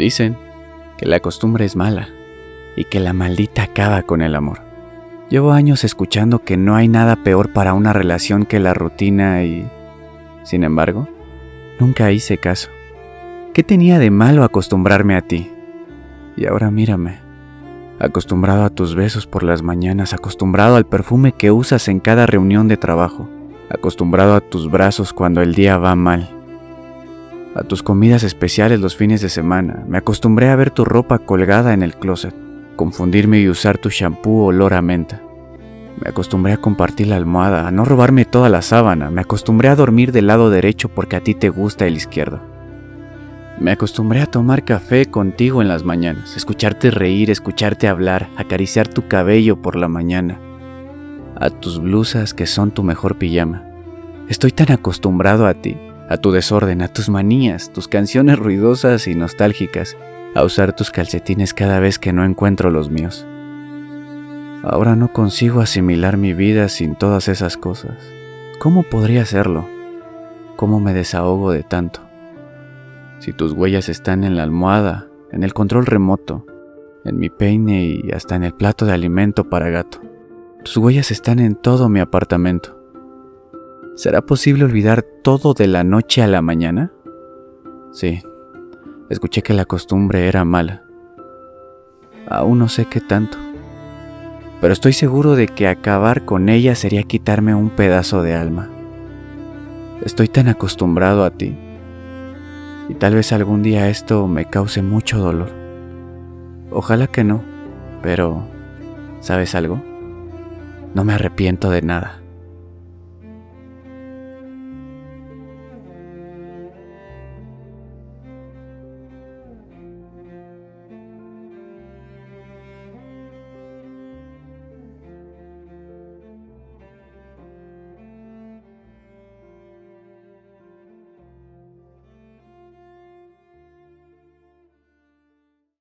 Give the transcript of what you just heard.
Dicen que la costumbre es mala y que la maldita acaba con el amor. Llevo años escuchando que no hay nada peor para una relación que la rutina y... Sin embargo, nunca hice caso. ¿Qué tenía de malo acostumbrarme a ti? Y ahora mírame, acostumbrado a tus besos por las mañanas, acostumbrado al perfume que usas en cada reunión de trabajo, acostumbrado a tus brazos cuando el día va mal a tus comidas especiales los fines de semana. Me acostumbré a ver tu ropa colgada en el closet, confundirme y usar tu shampoo olor a menta. Me acostumbré a compartir la almohada, a no robarme toda la sábana. Me acostumbré a dormir del lado derecho porque a ti te gusta el izquierdo. Me acostumbré a tomar café contigo en las mañanas, escucharte reír, escucharte hablar, acariciar tu cabello por la mañana, a tus blusas que son tu mejor pijama. Estoy tan acostumbrado a ti a tu desorden, a tus manías, tus canciones ruidosas y nostálgicas, a usar tus calcetines cada vez que no encuentro los míos. Ahora no consigo asimilar mi vida sin todas esas cosas. ¿Cómo podría hacerlo? ¿Cómo me desahogo de tanto? Si tus huellas están en la almohada, en el control remoto, en mi peine y hasta en el plato de alimento para gato. Tus huellas están en todo mi apartamento. ¿Será posible olvidar todo de la noche a la mañana? Sí, escuché que la costumbre era mala. Aún no sé qué tanto. Pero estoy seguro de que acabar con ella sería quitarme un pedazo de alma. Estoy tan acostumbrado a ti. Y tal vez algún día esto me cause mucho dolor. Ojalá que no, pero ¿sabes algo? No me arrepiento de nada.